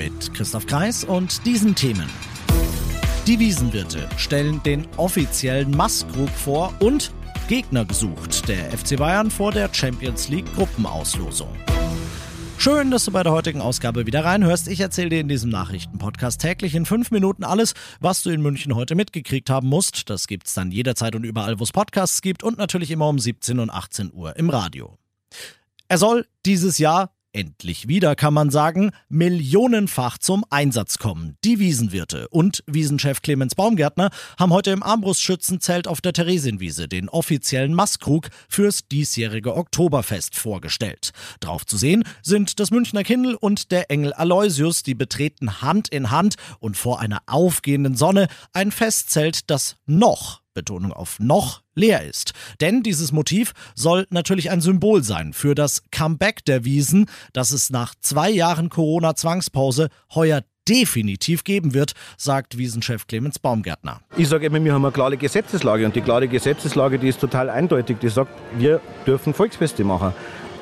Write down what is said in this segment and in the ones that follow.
Mit Christoph Kreis und diesen Themen. Die Wiesenwirte stellen den offiziellen Maskrug vor und Gegner gesucht. Der FC Bayern vor der Champions League Gruppenauslosung. Schön, dass du bei der heutigen Ausgabe wieder reinhörst. Ich erzähle dir in diesem Nachrichtenpodcast täglich in fünf Minuten alles, was du in München heute mitgekriegt haben musst. Das gibt's dann jederzeit und überall, wo es Podcasts gibt und natürlich immer um 17 und 18 Uhr im Radio. Er soll dieses Jahr endlich wieder, kann man sagen, millionenfach zum Einsatz kommen. Die Wiesenwirte und Wiesenchef Clemens Baumgärtner haben heute im Armbrustschützenzelt auf der Theresienwiese den offiziellen Masskrug fürs diesjährige Oktoberfest vorgestellt. Drauf zu sehen sind das Münchner Kindl und der Engel Aloysius, die betreten Hand in Hand und vor einer aufgehenden Sonne ein Festzelt, das noch Betonung auf noch leer ist. Denn dieses Motiv soll natürlich ein Symbol sein für das Comeback der Wiesen, das es nach zwei Jahren Corona-Zwangspause heuer definitiv geben wird, sagt Wiesenchef Clemens Baumgärtner. Ich sage immer, wir haben eine klare Gesetzeslage und die klare Gesetzeslage, die ist total eindeutig. Die sagt, wir dürfen Volksfeste machen.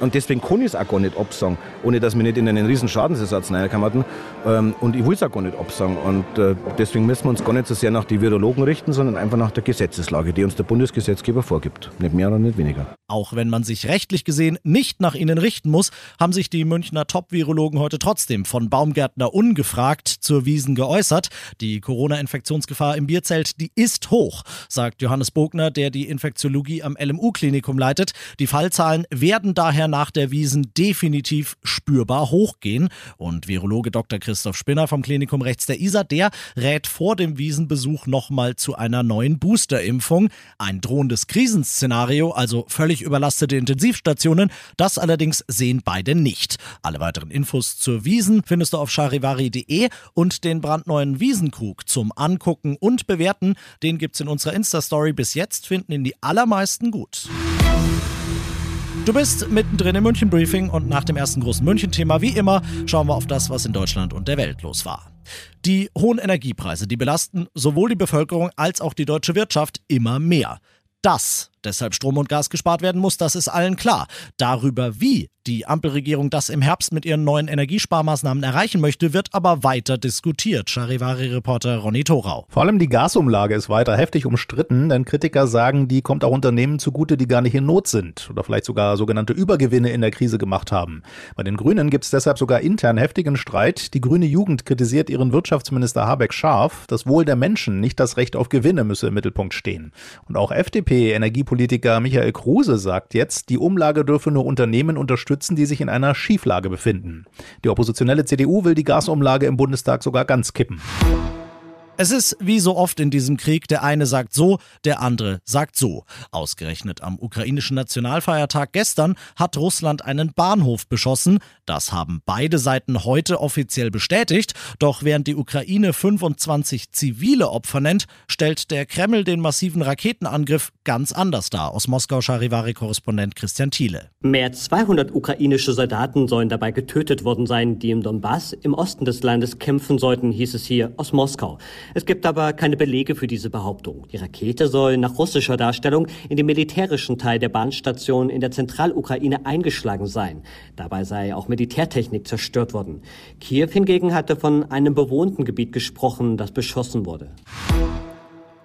Und deswegen kann ich es auch gar nicht absagen, ohne dass wir nicht in einen riesen Schadensersatz reinkommen. Ähm, und ich will es auch gar nicht absagen. Und äh, deswegen müssen wir uns gar nicht so sehr nach den Virologen richten, sondern einfach nach der Gesetzeslage, die uns der Bundesgesetzgeber vorgibt. Nicht mehr und nicht weniger. Auch wenn man sich rechtlich gesehen nicht nach ihnen richten muss, haben sich die Münchner Top-Virologen heute trotzdem von Baumgärtner ungefragt zur Wiesen geäußert. Die Corona-Infektionsgefahr im Bierzelt, die ist hoch, sagt Johannes Bogner, der die Infektiologie am LMU-Klinikum leitet. Die Fallzahlen werden daher nach der Wiesen definitiv spürbar hochgehen. Und Virologe Dr. Christoph Spinner vom Klinikum rechts der Isar, der rät vor dem Wiesenbesuch nochmal zu einer neuen Boosterimpfung. Ein drohendes Krisenszenario, also völlig überlastete Intensivstationen, das allerdings sehen beide nicht. Alle weiteren Infos zur Wiesen findest du auf charivari.de und den brandneuen Wiesenkrug zum Angucken und Bewerten, den gibt's in unserer Insta-Story. Bis jetzt finden ihn die allermeisten gut. Du bist mittendrin im München Briefing und nach dem ersten großen München-Thema, wie immer, schauen wir auf das, was in Deutschland und der Welt los war. Die hohen Energiepreise, die belasten sowohl die Bevölkerung als auch die deutsche Wirtschaft immer mehr. Dass deshalb Strom und Gas gespart werden muss, das ist allen klar. Darüber, wie die Ampelregierung das im Herbst mit ihren neuen Energiesparmaßnahmen erreichen möchte, wird aber weiter diskutiert. Charivari-Reporter Ronny Thorau. Vor allem die Gasumlage ist weiter heftig umstritten, denn Kritiker sagen, die kommt auch Unternehmen zugute, die gar nicht in Not sind oder vielleicht sogar sogenannte Übergewinne in der Krise gemacht haben. Bei den Grünen gibt es deshalb sogar intern heftigen Streit. Die grüne Jugend kritisiert ihren Wirtschaftsminister Habeck scharf. Das Wohl der Menschen, nicht das Recht auf Gewinne müsse im Mittelpunkt stehen. Und auch FDP-Energiepolitiker Michael Kruse sagt jetzt, die Umlage dürfe nur Unternehmen unterstützen, die sich in einer Schieflage befinden. Die oppositionelle CDU will die Gasumlage im Bundestag sogar ganz kippen. Es ist wie so oft in diesem Krieg, der eine sagt so, der andere sagt so. Ausgerechnet am ukrainischen Nationalfeiertag gestern hat Russland einen Bahnhof beschossen. Das haben beide Seiten heute offiziell bestätigt. Doch während die Ukraine 25 zivile Opfer nennt, stellt der Kreml den massiven Raketenangriff ganz anders dar. Aus Moskau Charivari-Korrespondent Christian Thiele. Mehr als 200 ukrainische Soldaten sollen dabei getötet worden sein, die im Donbass im Osten des Landes kämpfen sollten, hieß es hier aus Moskau. Es gibt aber keine Belege für diese Behauptung. Die Rakete soll nach russischer Darstellung in den militärischen Teil der Bahnstation in der Zentralukraine eingeschlagen sein. Dabei sei auch Militärtechnik zerstört worden. Kiew hingegen hatte von einem bewohnten Gebiet gesprochen, das beschossen wurde.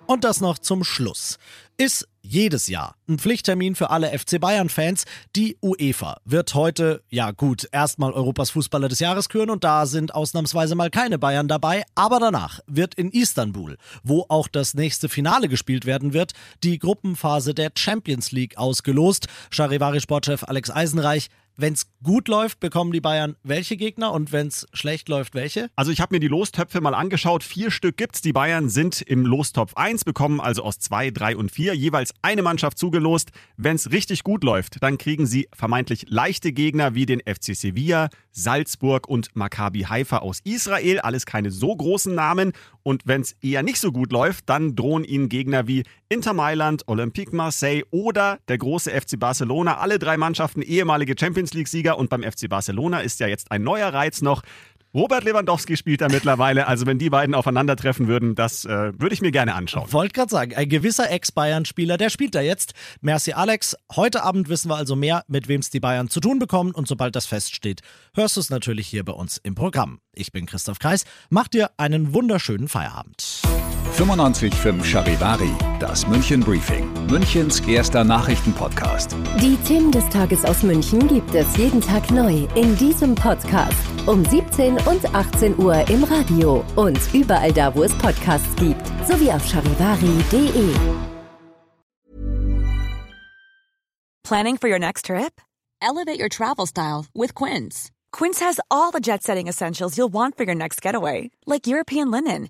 Und das noch zum Schluss. Ist jedes Jahr ein Pflichttermin für alle FC Bayern-Fans. Die UEFA wird heute, ja gut, erstmal Europas Fußballer des Jahres küren und da sind ausnahmsweise mal keine Bayern dabei. Aber danach wird in Istanbul, wo auch das nächste Finale gespielt werden wird, die Gruppenphase der Champions League ausgelost. Charivari-Sportchef Alex Eisenreich wenn es gut läuft, bekommen die Bayern welche Gegner und wenn es schlecht läuft, welche? Also ich habe mir die Lostöpfe mal angeschaut. Vier Stück gibt's. Die Bayern sind im Lostopf 1, bekommen also aus 2, 3 und 4 Turnier jeweils eine Mannschaft zugelost. Wenn es richtig gut läuft, dann kriegen sie vermeintlich leichte Gegner wie den FC Sevilla, Salzburg und Maccabi Haifa aus Israel. Alles keine so großen Namen. Und wenn es eher nicht so gut läuft, dann drohen ihnen Gegner wie Inter Mailand, Olympique Marseille oder der große FC Barcelona. Alle drei Mannschaften ehemalige Champions League-Sieger. Und beim FC Barcelona ist ja jetzt ein neuer Reiz noch. Robert Lewandowski spielt da mittlerweile. Also wenn die beiden aufeinandertreffen würden, das äh, würde ich mir gerne anschauen. Wollte gerade sagen, ein gewisser Ex-Bayern-Spieler, der spielt da jetzt. Merci Alex. Heute Abend wissen wir also mehr, mit wem es die Bayern zu tun bekommen. Und sobald das feststeht, hörst du es natürlich hier bei uns im Programm. Ich bin Christoph Kreis. Mach dir einen wunderschönen Feierabend. 95.5 Charivari, das München Briefing, Münchens erster Nachrichtenpodcast. Die Themen des Tages aus München gibt es jeden Tag neu in diesem Podcast. Um 17 und 18 Uhr im Radio und überall da, wo es Podcasts gibt, sowie auf charivari.de. Planning for your next trip? Elevate your travel style with Quince. Quince has all the jet setting essentials you'll want for your next getaway, like European linen